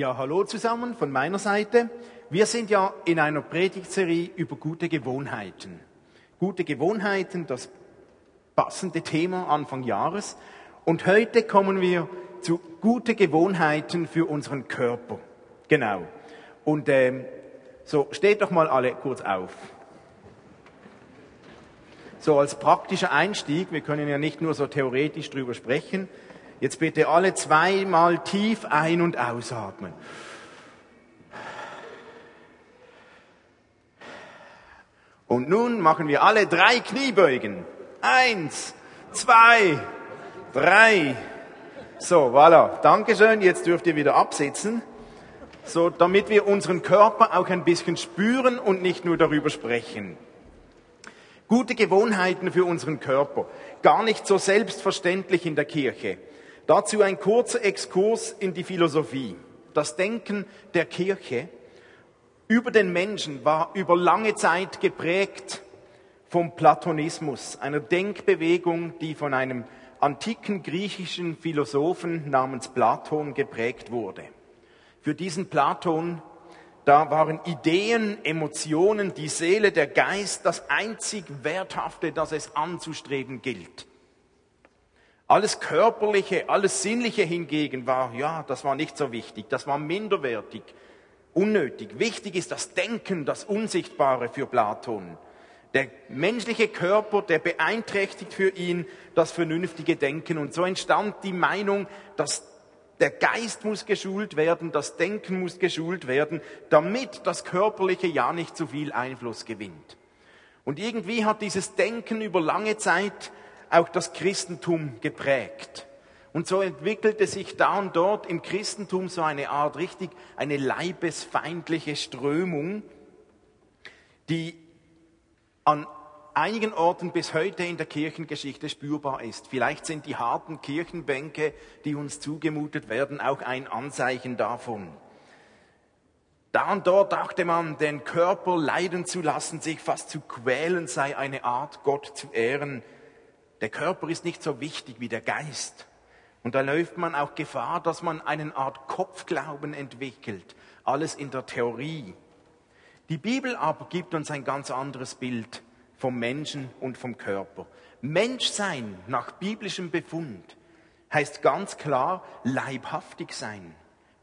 Ja, hallo zusammen von meiner Seite. Wir sind ja in einer Predigtserie über gute Gewohnheiten. Gute Gewohnheiten, das passende Thema Anfang Jahres. Und heute kommen wir zu gute Gewohnheiten für unseren Körper. Genau. Und ähm, so, steht doch mal alle kurz auf. So als praktischer Einstieg, wir können ja nicht nur so theoretisch drüber sprechen, Jetzt bitte alle zweimal tief ein- und ausatmen. Und nun machen wir alle drei Kniebeugen. Eins, zwei, drei. So, voilà. Dankeschön. Jetzt dürft ihr wieder absitzen. So, damit wir unseren Körper auch ein bisschen spüren und nicht nur darüber sprechen. Gute Gewohnheiten für unseren Körper. Gar nicht so selbstverständlich in der Kirche. Dazu ein kurzer Exkurs in die Philosophie. Das Denken der Kirche über den Menschen war über lange Zeit geprägt vom Platonismus, einer Denkbewegung, die von einem antiken griechischen Philosophen namens Platon geprägt wurde. Für diesen Platon, da waren Ideen, Emotionen, die Seele, der Geist das einzig Werthafte, das es anzustreben gilt. Alles Körperliche, alles Sinnliche hingegen war, ja, das war nicht so wichtig, das war minderwertig, unnötig. Wichtig ist das Denken, das Unsichtbare für Platon. Der menschliche Körper, der beeinträchtigt für ihn das vernünftige Denken. Und so entstand die Meinung, dass der Geist muss geschult werden, das Denken muss geschult werden, damit das Körperliche ja nicht zu viel Einfluss gewinnt. Und irgendwie hat dieses Denken über lange Zeit auch das Christentum geprägt. Und so entwickelte sich da und dort im Christentum so eine Art richtig, eine leibesfeindliche Strömung, die an einigen Orten bis heute in der Kirchengeschichte spürbar ist. Vielleicht sind die harten Kirchenbänke, die uns zugemutet werden, auch ein Anzeichen davon. Da und dort dachte man, den Körper leiden zu lassen, sich fast zu quälen, sei eine Art, Gott zu ehren. Der Körper ist nicht so wichtig wie der Geist. Und da läuft man auch Gefahr, dass man eine Art Kopfglauben entwickelt. Alles in der Theorie. Die Bibel aber gibt uns ein ganz anderes Bild vom Menschen und vom Körper. Menschsein nach biblischem Befund heißt ganz klar leibhaftig sein,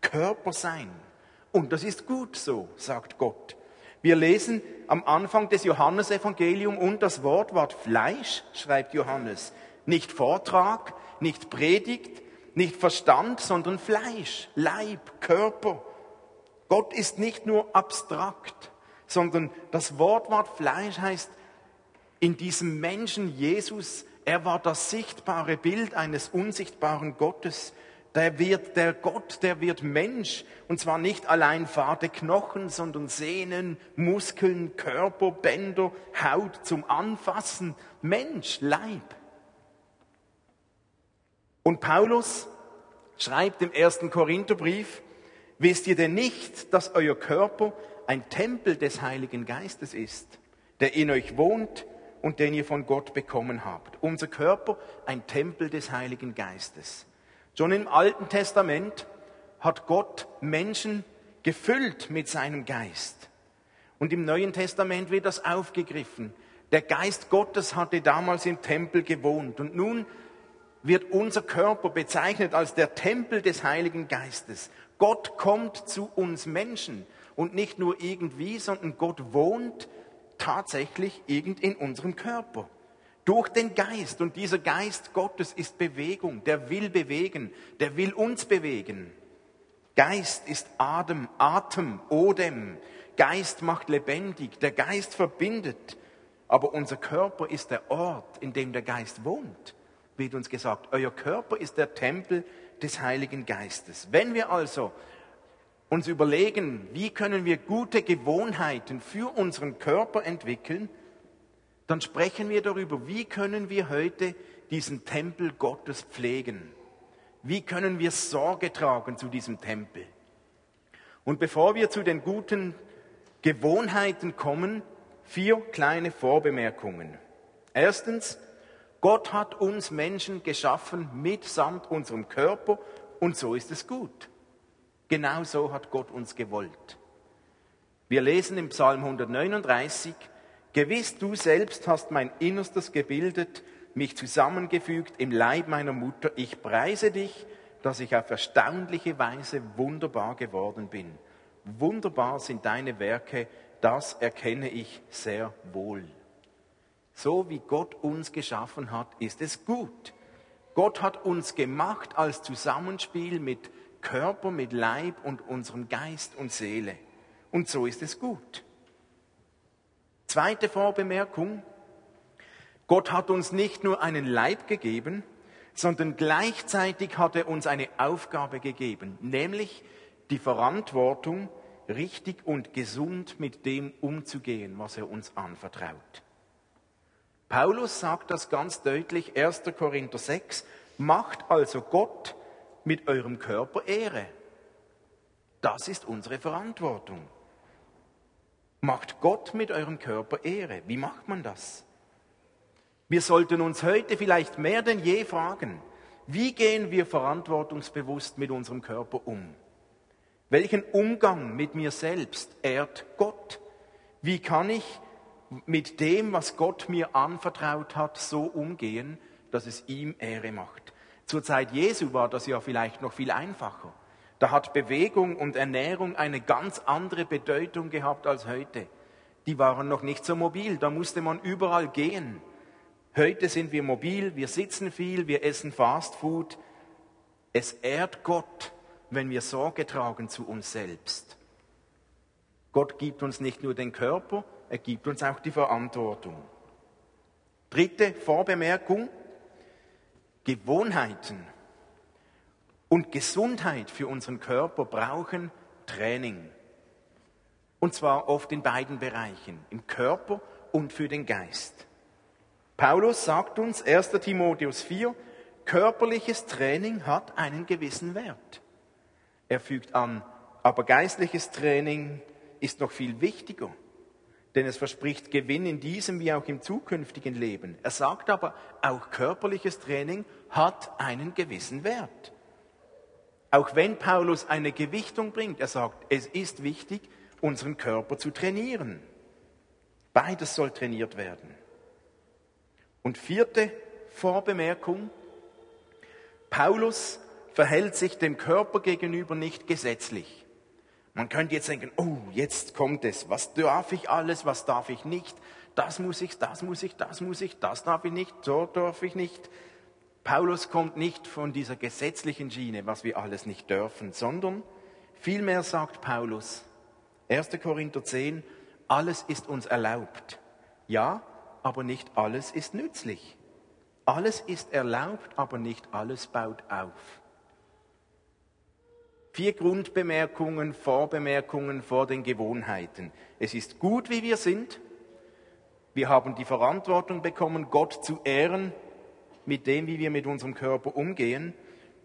Körper sein. Und das ist gut so, sagt Gott. Wir lesen am Anfang des Johannesevangeliums und das Wort Wort Fleisch, schreibt Johannes. Nicht Vortrag, nicht Predigt, nicht Verstand, sondern Fleisch, Leib, Körper. Gott ist nicht nur abstrakt, sondern das Wort Wort Fleisch heißt, in diesem Menschen Jesus, er war das sichtbare Bild eines unsichtbaren Gottes. Der wird, der Gott, der wird Mensch. Und zwar nicht allein fade Knochen, sondern Sehnen, Muskeln, Körper, Bänder, Haut zum Anfassen. Mensch, Leib. Und Paulus schreibt im ersten Korintherbrief, wisst ihr denn nicht, dass euer Körper ein Tempel des Heiligen Geistes ist, der in euch wohnt und den ihr von Gott bekommen habt. Unser Körper ein Tempel des Heiligen Geistes. Schon im Alten Testament hat Gott Menschen gefüllt mit seinem Geist. Und im Neuen Testament wird das aufgegriffen. Der Geist Gottes hatte damals im Tempel gewohnt. Und nun wird unser Körper bezeichnet als der Tempel des Heiligen Geistes. Gott kommt zu uns Menschen. Und nicht nur irgendwie, sondern Gott wohnt tatsächlich irgend in unserem Körper durch den Geist. Und dieser Geist Gottes ist Bewegung, der will bewegen, der will uns bewegen. Geist ist Atem, Atem, Odem. Geist macht lebendig, der Geist verbindet. Aber unser Körper ist der Ort, in dem der Geist wohnt, wird uns gesagt. Euer Körper ist der Tempel des Heiligen Geistes. Wenn wir also uns überlegen, wie können wir gute Gewohnheiten für unseren Körper entwickeln, dann sprechen wir darüber, wie können wir heute diesen Tempel Gottes pflegen? Wie können wir Sorge tragen zu diesem Tempel? Und bevor wir zu den guten Gewohnheiten kommen, vier kleine Vorbemerkungen. Erstens, Gott hat uns Menschen geschaffen mitsamt unserem Körper und so ist es gut. Genau so hat Gott uns gewollt. Wir lesen im Psalm 139, Gewiss du selbst hast mein Innerstes gebildet, mich zusammengefügt im Leib meiner Mutter. Ich preise dich, dass ich auf erstaunliche Weise wunderbar geworden bin. Wunderbar sind deine Werke, das erkenne ich sehr wohl. So wie Gott uns geschaffen hat, ist es gut. Gott hat uns gemacht als Zusammenspiel mit Körper, mit Leib und unserem Geist und Seele. Und so ist es gut. Zweite Vorbemerkung. Gott hat uns nicht nur einen Leib gegeben, sondern gleichzeitig hat er uns eine Aufgabe gegeben, nämlich die Verantwortung, richtig und gesund mit dem umzugehen, was er uns anvertraut. Paulus sagt das ganz deutlich, 1. Korinther 6, macht also Gott mit eurem Körper Ehre. Das ist unsere Verantwortung. Macht Gott mit eurem Körper Ehre. Wie macht man das? Wir sollten uns heute vielleicht mehr denn je fragen, wie gehen wir verantwortungsbewusst mit unserem Körper um? Welchen Umgang mit mir selbst ehrt Gott? Wie kann ich mit dem, was Gott mir anvertraut hat, so umgehen, dass es ihm Ehre macht? Zur Zeit Jesu war das ja vielleicht noch viel einfacher. Da hat Bewegung und Ernährung eine ganz andere Bedeutung gehabt als heute. Die waren noch nicht so mobil, da musste man überall gehen. Heute sind wir mobil, wir sitzen viel, wir essen Fast Food. Es ehrt Gott, wenn wir Sorge tragen zu uns selbst. Gott gibt uns nicht nur den Körper, er gibt uns auch die Verantwortung. Dritte Vorbemerkung, Gewohnheiten und Gesundheit für unseren Körper brauchen Training. Und zwar oft in beiden Bereichen, im Körper und für den Geist. Paulus sagt uns, 1. Timotheus 4, körperliches Training hat einen gewissen Wert. Er fügt an, aber geistliches Training ist noch viel wichtiger, denn es verspricht Gewinn in diesem wie auch im zukünftigen Leben. Er sagt aber, auch körperliches Training hat einen gewissen Wert. Auch wenn Paulus eine Gewichtung bringt, er sagt, es ist wichtig, unseren Körper zu trainieren. Beides soll trainiert werden. Und vierte Vorbemerkung, Paulus verhält sich dem Körper gegenüber nicht gesetzlich. Man könnte jetzt denken, oh, jetzt kommt es, was darf ich alles, was darf ich nicht, das muss ich, das muss ich, das muss ich, das darf ich nicht, so darf ich nicht. Paulus kommt nicht von dieser gesetzlichen Schiene, was wir alles nicht dürfen, sondern vielmehr sagt Paulus, 1. Korinther 10, alles ist uns erlaubt. Ja, aber nicht alles ist nützlich. Alles ist erlaubt, aber nicht alles baut auf. Vier Grundbemerkungen, Vorbemerkungen vor den Gewohnheiten. Es ist gut, wie wir sind. Wir haben die Verantwortung bekommen, Gott zu ehren mit dem, wie wir mit unserem Körper umgehen.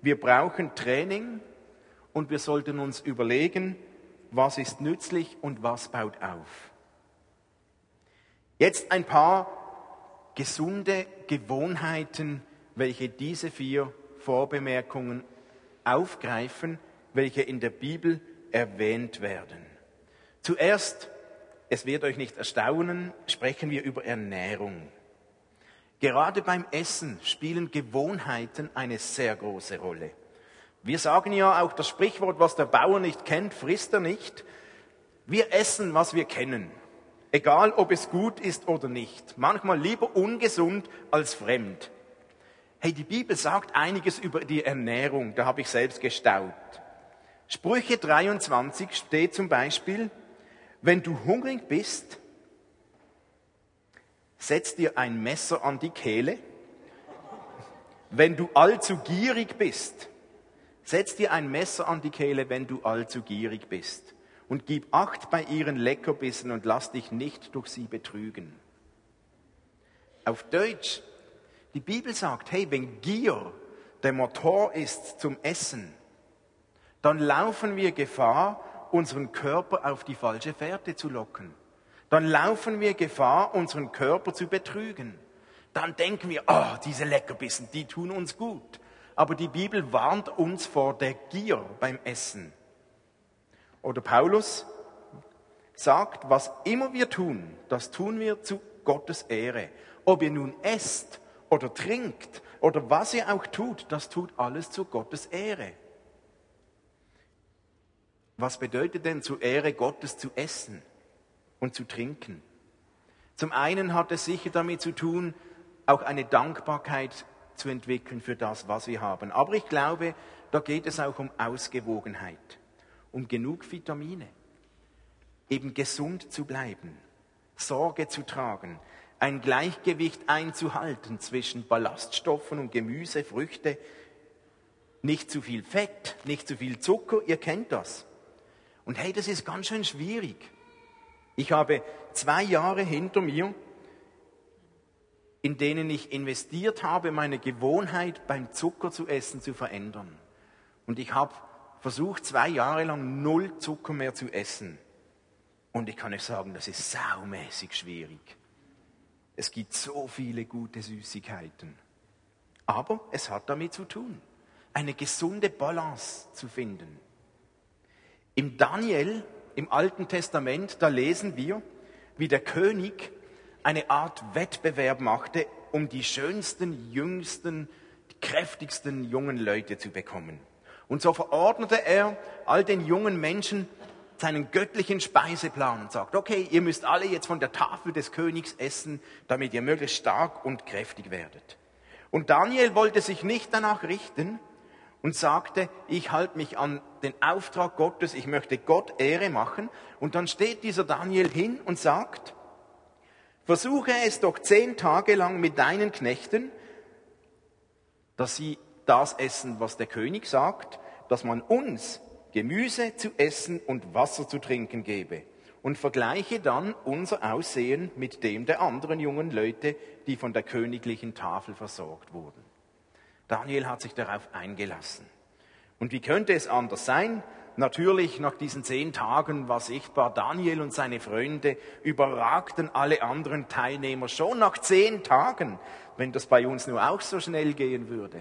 Wir brauchen Training und wir sollten uns überlegen, was ist nützlich und was baut auf. Jetzt ein paar gesunde Gewohnheiten, welche diese vier Vorbemerkungen aufgreifen, welche in der Bibel erwähnt werden. Zuerst, es wird euch nicht erstaunen, sprechen wir über Ernährung. Gerade beim Essen spielen Gewohnheiten eine sehr große Rolle. Wir sagen ja auch das Sprichwort, was der Bauer nicht kennt, frisst er nicht. Wir essen, was wir kennen. Egal, ob es gut ist oder nicht. Manchmal lieber ungesund als fremd. Hey, die Bibel sagt einiges über die Ernährung. Da habe ich selbst gestaunt. Sprüche 23 steht zum Beispiel, wenn du hungrig bist, setz dir ein Messer an die Kehle. Wenn du allzu gierig bist, setz dir ein Messer an die Kehle, wenn du allzu gierig bist. Und gib Acht bei ihren Leckerbissen und lass dich nicht durch sie betrügen. Auf Deutsch, die Bibel sagt, hey, wenn Gier der Motor ist zum Essen, dann laufen wir Gefahr, unseren Körper auf die falsche Fährte zu locken dann laufen wir Gefahr, unseren Körper zu betrügen. Dann denken wir, oh, diese Leckerbissen, die tun uns gut. Aber die Bibel warnt uns vor der Gier beim Essen. oder Paulus sagt, was immer wir tun, das tun wir zu Gottes Ehre. Ob ihr nun esst oder trinkt oder was ihr auch tut, das tut alles zu Gottes Ehre. Was bedeutet denn zur Ehre Gottes zu essen und zu trinken? Zum einen hat es sicher damit zu tun, auch eine Dankbarkeit zu entwickeln für das, was wir haben. Aber ich glaube, da geht es auch um Ausgewogenheit, um genug Vitamine, eben gesund zu bleiben, Sorge zu tragen, ein Gleichgewicht einzuhalten zwischen Ballaststoffen und Gemüse, Früchte, nicht zu viel Fett, nicht zu viel Zucker, ihr kennt das. Und hey, das ist ganz schön schwierig. Ich habe zwei Jahre hinter mir, in denen ich investiert habe, meine Gewohnheit beim Zucker zu essen zu verändern. Und ich habe versucht, zwei Jahre lang null Zucker mehr zu essen. Und ich kann euch sagen, das ist saumäßig schwierig. Es gibt so viele gute Süßigkeiten. Aber es hat damit zu tun, eine gesunde Balance zu finden. Im Daniel, im Alten Testament, da lesen wir, wie der König eine Art Wettbewerb machte, um die schönsten, jüngsten, kräftigsten jungen Leute zu bekommen. Und so verordnete er all den jungen Menschen seinen göttlichen Speiseplan und sagt, okay, ihr müsst alle jetzt von der Tafel des Königs essen, damit ihr möglichst stark und kräftig werdet. Und Daniel wollte sich nicht danach richten, und sagte, ich halte mich an den Auftrag Gottes, ich möchte Gott Ehre machen. Und dann steht dieser Daniel hin und sagt, versuche es doch zehn Tage lang mit deinen Knechten, dass sie das essen, was der König sagt, dass man uns Gemüse zu essen und Wasser zu trinken gebe. Und vergleiche dann unser Aussehen mit dem der anderen jungen Leute, die von der königlichen Tafel versorgt wurden. Daniel hat sich darauf eingelassen. Und wie könnte es anders sein? Natürlich, nach diesen zehn Tagen war sichtbar, Daniel und seine Freunde überragten alle anderen Teilnehmer schon nach zehn Tagen, wenn das bei uns nur auch so schnell gehen würde.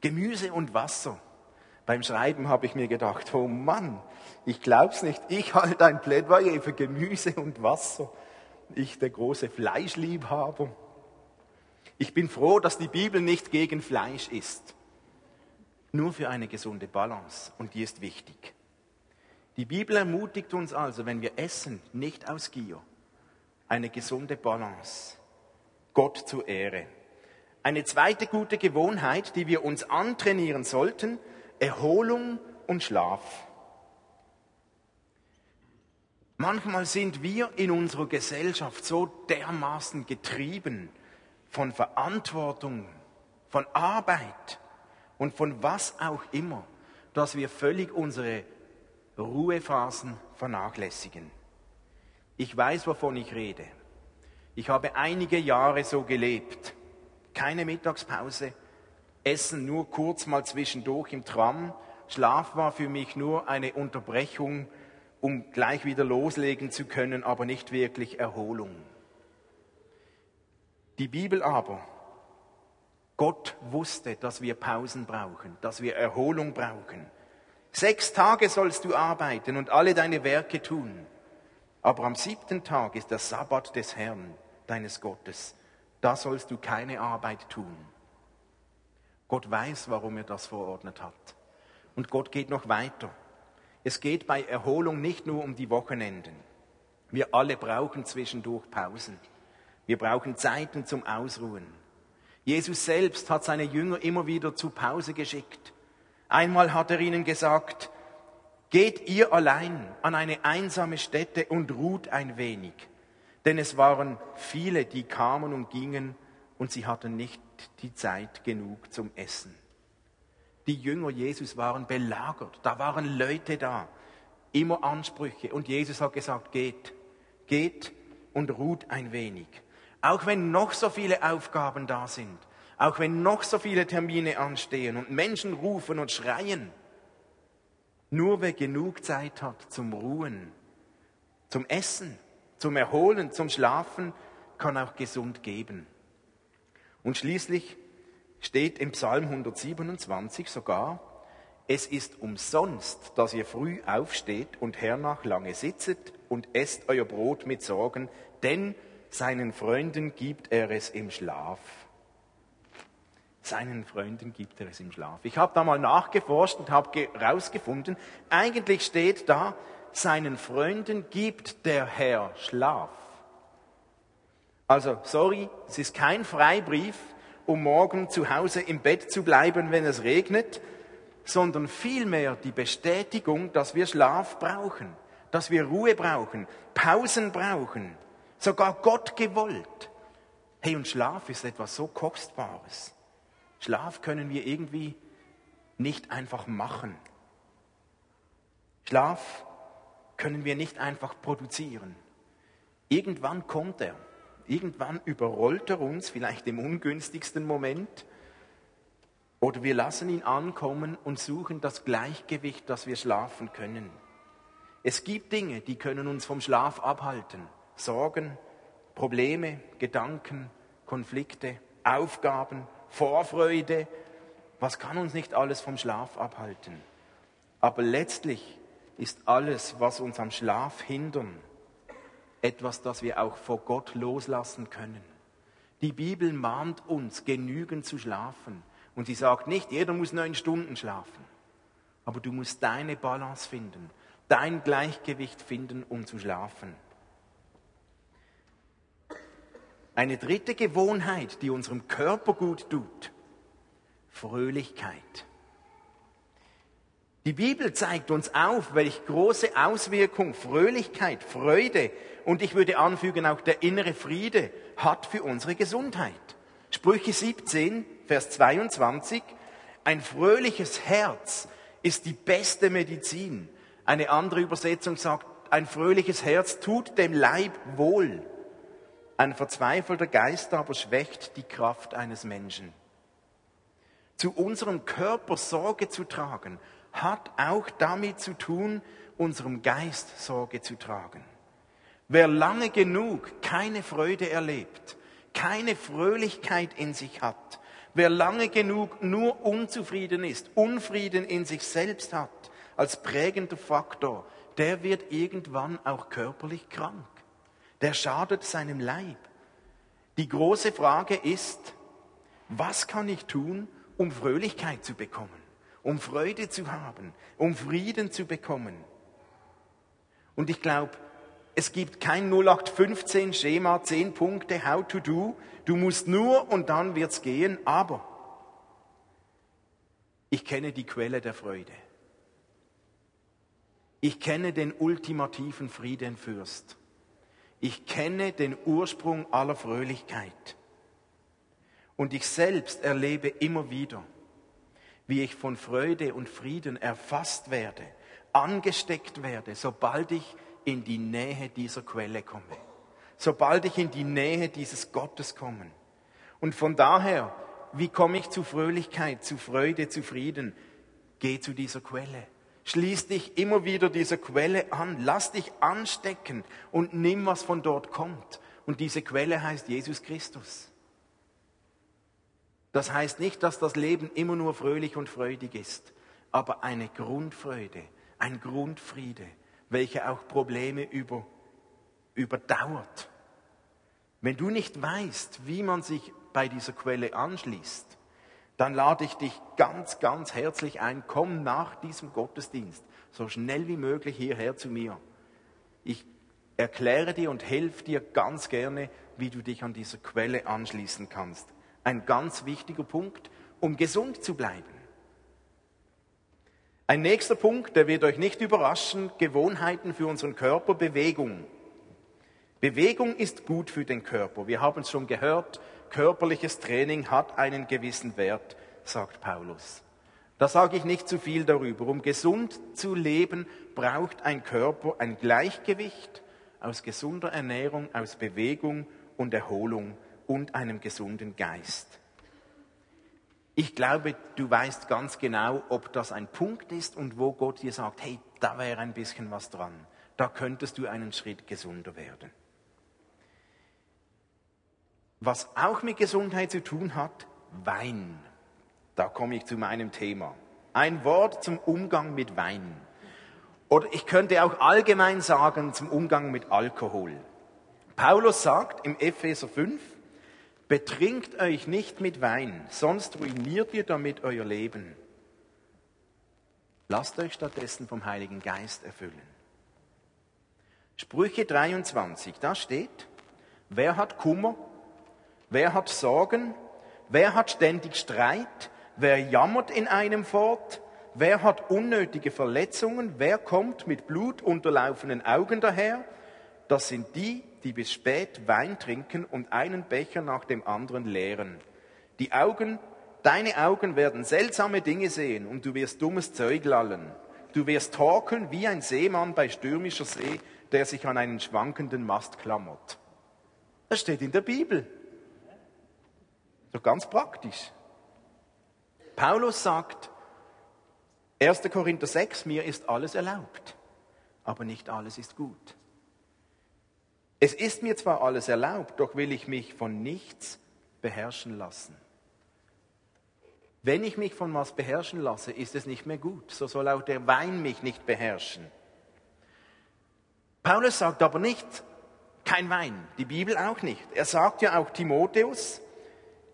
Gemüse und Wasser. Beim Schreiben habe ich mir gedacht, oh Mann, ich glaub's nicht, ich halte ein Plädoyer für Gemüse und Wasser. Ich, der große Fleischliebhaber. Ich bin froh, dass die Bibel nicht gegen Fleisch ist. Nur für eine gesunde Balance. Und die ist wichtig. Die Bibel ermutigt uns also, wenn wir essen, nicht aus Gier, eine gesunde Balance. Gott zur Ehre. Eine zweite gute Gewohnheit, die wir uns antrainieren sollten, Erholung und Schlaf. Manchmal sind wir in unserer Gesellschaft so dermaßen getrieben von Verantwortung, von Arbeit und von was auch immer, dass wir völlig unsere Ruhephasen vernachlässigen. Ich weiß, wovon ich rede. Ich habe einige Jahre so gelebt. Keine Mittagspause, Essen nur kurz mal zwischendurch im Tram. Schlaf war für mich nur eine Unterbrechung, um gleich wieder loslegen zu können, aber nicht wirklich Erholung. Die Bibel aber, Gott wusste, dass wir Pausen brauchen, dass wir Erholung brauchen. Sechs Tage sollst du arbeiten und alle deine Werke tun. Aber am siebten Tag ist der Sabbat des Herrn, deines Gottes. Da sollst du keine Arbeit tun. Gott weiß, warum er das verordnet hat. Und Gott geht noch weiter. Es geht bei Erholung nicht nur um die Wochenenden. Wir alle brauchen zwischendurch Pausen. Wir brauchen Zeiten zum Ausruhen. Jesus selbst hat seine Jünger immer wieder zu Pause geschickt. Einmal hat er ihnen gesagt, geht ihr allein an eine einsame Stätte und ruht ein wenig. Denn es waren viele, die kamen und gingen und sie hatten nicht die Zeit genug zum Essen. Die Jünger Jesus waren belagert, da waren Leute da, immer Ansprüche und Jesus hat gesagt, geht, geht und ruht ein wenig. Auch wenn noch so viele Aufgaben da sind, auch wenn noch so viele Termine anstehen und Menschen rufen und schreien, nur wer genug Zeit hat zum Ruhen, zum Essen, zum Erholen, zum Schlafen, kann auch gesund geben. Und schließlich steht im Psalm 127 sogar, es ist umsonst, dass ihr früh aufsteht und hernach lange sitzet und esst euer Brot mit Sorgen, denn seinen Freunden gibt er es im Schlaf. Seinen Freunden gibt er es im Schlaf. Ich habe da mal nachgeforscht und habe herausgefunden, eigentlich steht da, seinen Freunden gibt der Herr Schlaf. Also, sorry, es ist kein Freibrief, um morgen zu Hause im Bett zu bleiben, wenn es regnet, sondern vielmehr die Bestätigung, dass wir Schlaf brauchen, dass wir Ruhe brauchen, Pausen brauchen, sogar Gott gewollt. Hey, und Schlaf ist etwas so Kostbares. Schlaf können wir irgendwie nicht einfach machen. Schlaf können wir nicht einfach produzieren. Irgendwann kommt er. Irgendwann überrollt er uns, vielleicht im ungünstigsten Moment. Oder wir lassen ihn ankommen und suchen das Gleichgewicht, dass wir schlafen können. Es gibt Dinge, die können uns vom Schlaf abhalten. Sorgen, Probleme, Gedanken, Konflikte, Aufgaben, Vorfreude. Was kann uns nicht alles vom Schlaf abhalten? Aber letztlich ist alles, was uns am Schlaf hindern, etwas, das wir auch vor Gott loslassen können. Die Bibel mahnt uns, genügend zu schlafen. Und sie sagt nicht, jeder muss neun Stunden schlafen. Aber du musst deine Balance finden, dein Gleichgewicht finden, um zu schlafen. Eine dritte Gewohnheit, die unserem Körper gut tut, Fröhlichkeit. Die Bibel zeigt uns auf, welche große Auswirkung Fröhlichkeit, Freude und ich würde anfügen auch der innere Friede hat für unsere Gesundheit. Sprüche 17, Vers 22, ein fröhliches Herz ist die beste Medizin. Eine andere Übersetzung sagt, ein fröhliches Herz tut dem Leib wohl. Ein verzweifelter Geist aber schwächt die Kraft eines Menschen. Zu unserem Körper Sorge zu tragen, hat auch damit zu tun, unserem Geist Sorge zu tragen. Wer lange genug keine Freude erlebt, keine Fröhlichkeit in sich hat, Wer lange genug nur unzufrieden ist, Unfrieden in sich selbst hat, als prägender Faktor, der wird irgendwann auch körperlich krank. Der schadet seinem Leib. Die große Frage ist, was kann ich tun, um Fröhlichkeit zu bekommen, um Freude zu haben, um Frieden zu bekommen? Und ich glaube, es gibt kein 0815 Schema, 10 Punkte, how to do. Du musst nur und dann wird's gehen, aber ich kenne die Quelle der Freude. Ich kenne den ultimativen Friedenfürst. Ich kenne den Ursprung aller Fröhlichkeit. Und ich selbst erlebe immer wieder, wie ich von Freude und Frieden erfasst werde, angesteckt werde, sobald ich in die Nähe dieser Quelle komme. Sobald ich in die Nähe dieses Gottes komme. Und von daher, wie komme ich zu Fröhlichkeit, zu Freude, zu Frieden? Geh zu dieser Quelle. Schließ dich immer wieder dieser Quelle an. Lass dich anstecken und nimm, was von dort kommt. Und diese Quelle heißt Jesus Christus. Das heißt nicht, dass das Leben immer nur fröhlich und freudig ist, aber eine Grundfreude, ein Grundfriede, welche auch Probleme über, überdauert. Wenn du nicht weißt, wie man sich bei dieser Quelle anschließt, dann lade ich dich ganz, ganz herzlich ein, komm nach diesem Gottesdienst so schnell wie möglich hierher zu mir. Ich erkläre dir und helfe dir ganz gerne, wie du dich an dieser Quelle anschließen kannst. Ein ganz wichtiger Punkt, um gesund zu bleiben. Ein nächster Punkt, der wird euch nicht überraschen, Gewohnheiten für unseren Körper, Bewegung. Bewegung ist gut für den Körper. Wir haben es schon gehört, körperliches Training hat einen gewissen Wert, sagt Paulus. Da sage ich nicht zu viel darüber. Um gesund zu leben, braucht ein Körper ein Gleichgewicht aus gesunder Ernährung, aus Bewegung und Erholung und einem gesunden Geist. Ich glaube, du weißt ganz genau, ob das ein Punkt ist und wo Gott dir sagt, hey, da wäre ein bisschen was dran. Da könntest du einen Schritt gesunder werden. Was auch mit Gesundheit zu tun hat, Wein. Da komme ich zu meinem Thema. Ein Wort zum Umgang mit Wein. Oder ich könnte auch allgemein sagen zum Umgang mit Alkohol. Paulus sagt im Epheser 5, betrinkt euch nicht mit Wein, sonst ruiniert ihr damit euer Leben. Lasst euch stattdessen vom Heiligen Geist erfüllen. Sprüche 23, da steht, wer hat Kummer, wer hat Sorgen, wer hat ständig Streit, wer jammert in einem fort, wer hat unnötige Verletzungen, wer kommt mit blutunterlaufenen Augen daher, das sind die, die bis spät Wein trinken und einen Becher nach dem anderen leeren. Die Augen, deine Augen werden seltsame Dinge sehen und du wirst dummes Zeug lallen. Du wirst torkeln wie ein Seemann bei stürmischer See, der sich an einen schwankenden Mast klammert. Das steht in der Bibel. So ganz praktisch. Paulus sagt, 1. Korinther 6, mir ist alles erlaubt, aber nicht alles ist gut. Es ist mir zwar alles erlaubt, doch will ich mich von nichts beherrschen lassen. Wenn ich mich von was beherrschen lasse, ist es nicht mehr gut. So soll auch der Wein mich nicht beherrschen. Paulus sagt aber nicht, kein Wein, die Bibel auch nicht. Er sagt ja auch Timotheus,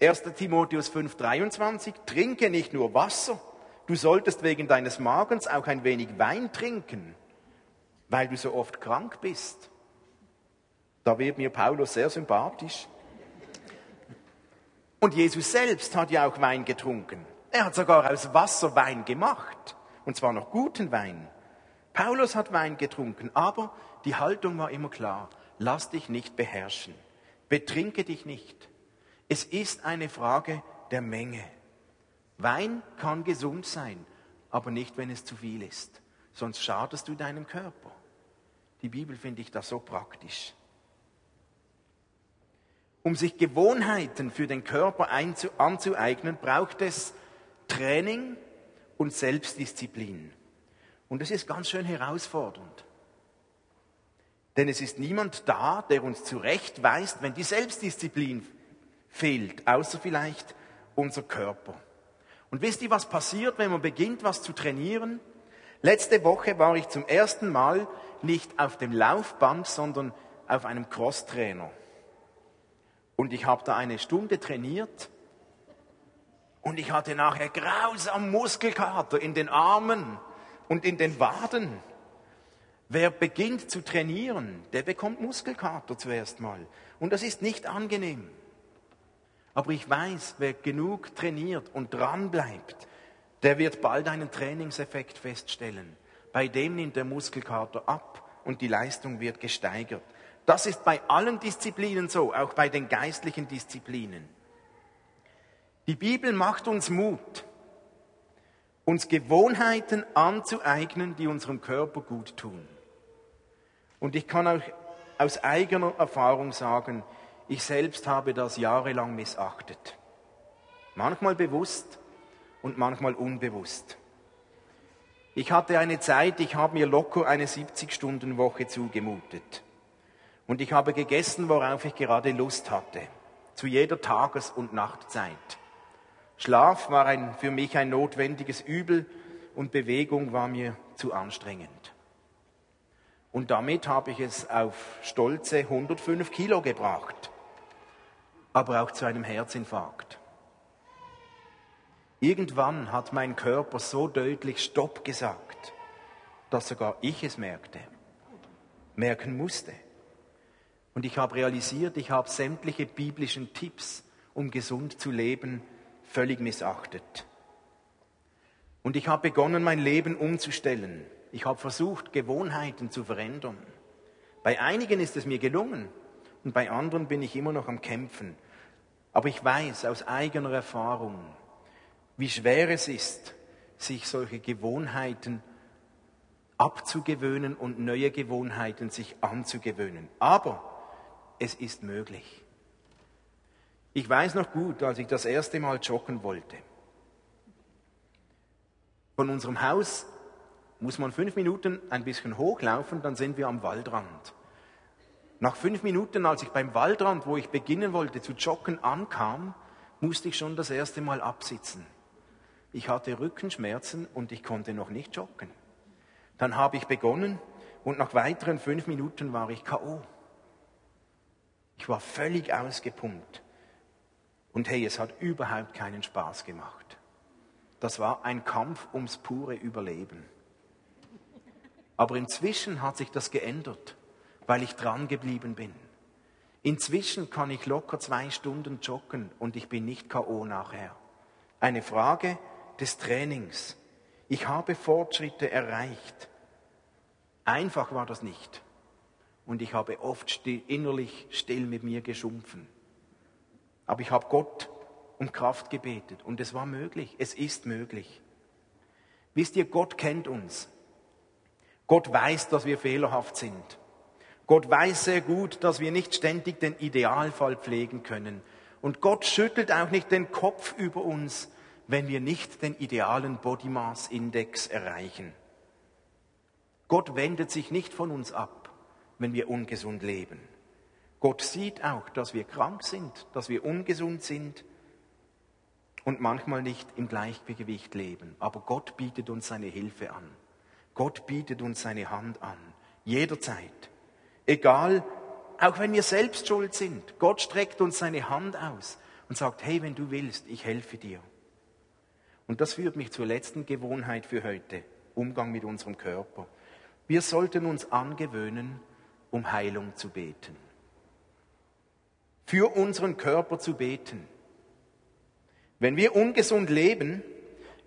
1. Timotheus 5:23, trinke nicht nur Wasser, du solltest wegen deines Magens auch ein wenig Wein trinken, weil du so oft krank bist. Da wird mir Paulus sehr sympathisch. Und Jesus selbst hat ja auch Wein getrunken. Er hat sogar aus Wasser Wein gemacht. Und zwar noch guten Wein. Paulus hat Wein getrunken, aber die Haltung war immer klar. Lass dich nicht beherrschen. Betrinke dich nicht. Es ist eine Frage der Menge. Wein kann gesund sein, aber nicht, wenn es zu viel ist. Sonst schadest du deinem Körper. Die Bibel finde ich da so praktisch. Um sich Gewohnheiten für den Körper anzueignen, braucht es Training und Selbstdisziplin. Und das ist ganz schön herausfordernd. Denn es ist niemand da, der uns zurechtweist, wenn die Selbstdisziplin fehlt, außer vielleicht unser Körper. Und wisst ihr, was passiert, wenn man beginnt, was zu trainieren? Letzte Woche war ich zum ersten Mal nicht auf dem Laufband, sondern auf einem Crosstrainer. Und ich habe da eine Stunde trainiert und ich hatte nachher grausam Muskelkater in den Armen und in den Waden. Wer beginnt zu trainieren, der bekommt Muskelkater zuerst mal. Und das ist nicht angenehm. Aber ich weiß, wer genug trainiert und dran bleibt, der wird bald einen Trainingseffekt feststellen. Bei dem nimmt der Muskelkater ab und die Leistung wird gesteigert. Das ist bei allen Disziplinen so, auch bei den geistlichen Disziplinen. Die Bibel macht uns Mut, uns Gewohnheiten anzueignen, die unserem Körper gut tun. Und ich kann auch aus eigener Erfahrung sagen, ich selbst habe das jahrelang missachtet. Manchmal bewusst und manchmal unbewusst. Ich hatte eine Zeit, ich habe mir locker eine 70-Stunden-Woche zugemutet. Und ich habe gegessen, worauf ich gerade Lust hatte, zu jeder Tages- und Nachtzeit. Schlaf war ein, für mich ein notwendiges Übel und Bewegung war mir zu anstrengend. Und damit habe ich es auf stolze 105 Kilo gebracht, aber auch zu einem Herzinfarkt. Irgendwann hat mein Körper so deutlich Stopp gesagt, dass sogar ich es merkte, merken musste. Und ich habe realisiert, ich habe sämtliche biblischen Tipps, um gesund zu leben, völlig missachtet. Und ich habe begonnen, mein Leben umzustellen. Ich habe versucht, Gewohnheiten zu verändern. Bei einigen ist es mir gelungen und bei anderen bin ich immer noch am Kämpfen. Aber ich weiß aus eigener Erfahrung, wie schwer es ist, sich solche Gewohnheiten abzugewöhnen und neue Gewohnheiten sich anzugewöhnen. Aber es ist möglich. Ich weiß noch gut, als ich das erste Mal joggen wollte. Von unserem Haus muss man fünf Minuten ein bisschen hochlaufen, dann sind wir am Waldrand. Nach fünf Minuten, als ich beim Waldrand, wo ich beginnen wollte zu joggen, ankam, musste ich schon das erste Mal absitzen. Ich hatte Rückenschmerzen und ich konnte noch nicht joggen. Dann habe ich begonnen und nach weiteren fünf Minuten war ich KO. Ich war völlig ausgepumpt. Und hey, es hat überhaupt keinen Spaß gemacht. Das war ein Kampf ums pure Überleben. Aber inzwischen hat sich das geändert, weil ich dran geblieben bin. Inzwischen kann ich locker zwei Stunden joggen und ich bin nicht KO nachher. Eine Frage des Trainings. Ich habe Fortschritte erreicht. Einfach war das nicht. Und ich habe oft still, innerlich still mit mir geschumpfen. Aber ich habe Gott um Kraft gebetet und es war möglich. Es ist möglich. Wisst ihr, Gott kennt uns. Gott weiß, dass wir fehlerhaft sind. Gott weiß sehr gut, dass wir nicht ständig den Idealfall pflegen können. Und Gott schüttelt auch nicht den Kopf über uns, wenn wir nicht den idealen Body Mass Index erreichen. Gott wendet sich nicht von uns ab, wenn wir ungesund leben. Gott sieht auch, dass wir krank sind, dass wir ungesund sind und manchmal nicht im Gleichgewicht leben. Aber Gott bietet uns seine Hilfe an. Gott bietet uns seine Hand an. Jederzeit. Egal, auch wenn wir selbst schuld sind. Gott streckt uns seine Hand aus und sagt, hey, wenn du willst, ich helfe dir. Und das führt mich zur letzten Gewohnheit für heute, Umgang mit unserem Körper. Wir sollten uns angewöhnen, um Heilung zu beten. Für unseren Körper zu beten. Wenn wir ungesund leben,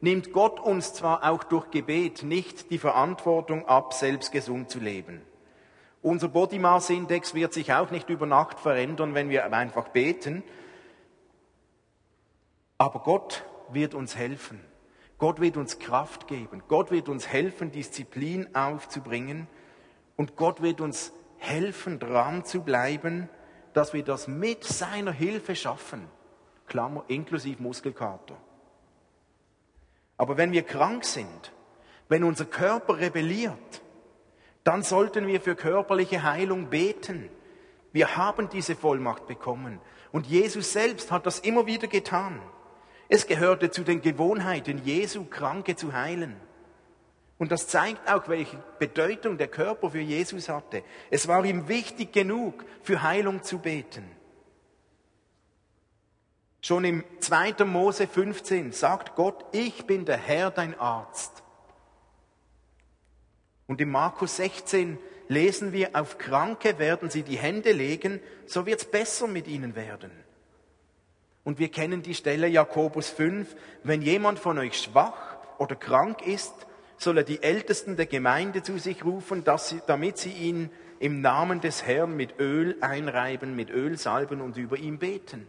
nimmt Gott uns zwar auch durch Gebet nicht die Verantwortung ab, selbst gesund zu leben. Unser Body Mass Index wird sich auch nicht über Nacht verändern, wenn wir einfach beten. Aber Gott wird uns helfen. Gott wird uns Kraft geben. Gott wird uns helfen, Disziplin aufzubringen. Und Gott wird uns helfen, dran zu bleiben, dass wir das mit seiner Hilfe schaffen. Klammer, inklusive Muskelkater. Aber wenn wir krank sind, wenn unser Körper rebelliert, dann sollten wir für körperliche Heilung beten. Wir haben diese Vollmacht bekommen. Und Jesus selbst hat das immer wieder getan. Es gehörte zu den Gewohnheiten Jesu, Kranke zu heilen. Und das zeigt auch, welche Bedeutung der Körper für Jesus hatte. Es war ihm wichtig genug, für Heilung zu beten. Schon im 2. Mose 15 sagt Gott, ich bin der Herr, dein Arzt. Und im Markus 16 lesen wir, auf Kranke werden sie die Hände legen, so wird's besser mit ihnen werden. Und wir kennen die Stelle Jakobus 5, wenn jemand von euch schwach oder krank ist, soll er die Ältesten der Gemeinde zu sich rufen, sie, damit sie ihn im Namen des Herrn mit Öl einreiben, mit Öl salben und über ihn beten.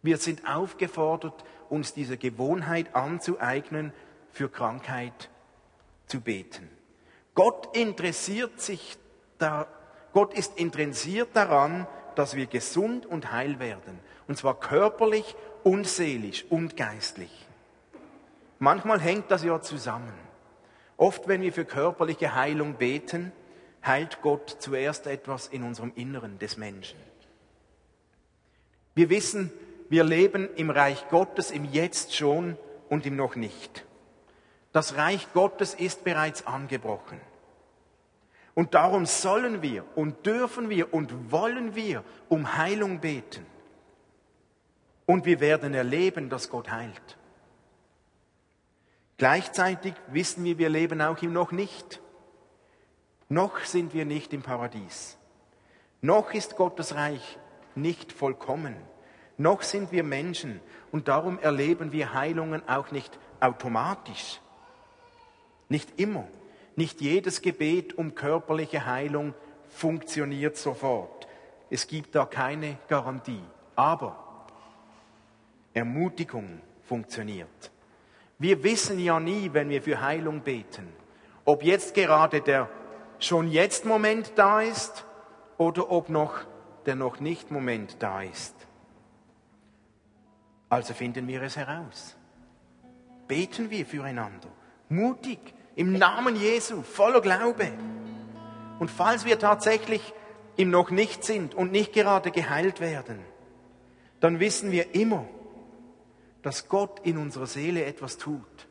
Wir sind aufgefordert, uns diese Gewohnheit anzueignen, für Krankheit zu beten. Gott interessiert sich da, Gott ist interessiert daran, dass wir gesund und heil werden. Und zwar körperlich und seelisch und geistlich. Manchmal hängt das ja zusammen. Oft, wenn wir für körperliche Heilung beten, heilt Gott zuerst etwas in unserem Inneren des Menschen. Wir wissen, wir leben im Reich Gottes im Jetzt schon und im noch nicht. Das Reich Gottes ist bereits angebrochen. Und darum sollen wir und dürfen wir und wollen wir um Heilung beten. Und wir werden erleben, dass Gott heilt. Gleichzeitig wissen wir, wir leben auch im noch nicht. Noch sind wir nicht im Paradies. Noch ist Gottes Reich nicht vollkommen. Noch sind wir Menschen und darum erleben wir Heilungen auch nicht automatisch. Nicht immer. Nicht jedes Gebet um körperliche Heilung funktioniert sofort. Es gibt da keine Garantie. Aber Ermutigung funktioniert. Wir wissen ja nie, wenn wir für Heilung beten, ob jetzt gerade der schon jetzt Moment da ist oder ob noch der noch nicht Moment da ist. Also finden wir es heraus. Beten wir füreinander. Mutig, im Namen Jesu, voller Glaube. Und falls wir tatsächlich im noch nicht sind und nicht gerade geheilt werden, dann wissen wir immer, dass Gott in unserer Seele etwas tut,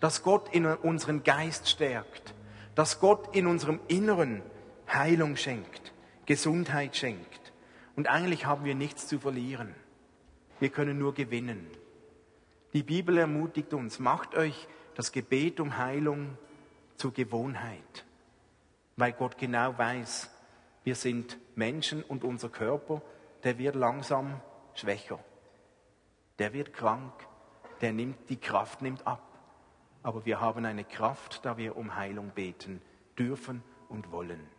dass Gott in unseren Geist stärkt, dass Gott in unserem Inneren Heilung schenkt, Gesundheit schenkt. Und eigentlich haben wir nichts zu verlieren. Wir können nur gewinnen. Die Bibel ermutigt uns, macht euch das Gebet um Heilung zur Gewohnheit, weil Gott genau weiß, wir sind Menschen und unser Körper, der wird langsam schwächer. Der wird krank, der nimmt, die Kraft nimmt ab. Aber wir haben eine Kraft, da wir um Heilung beten dürfen und wollen.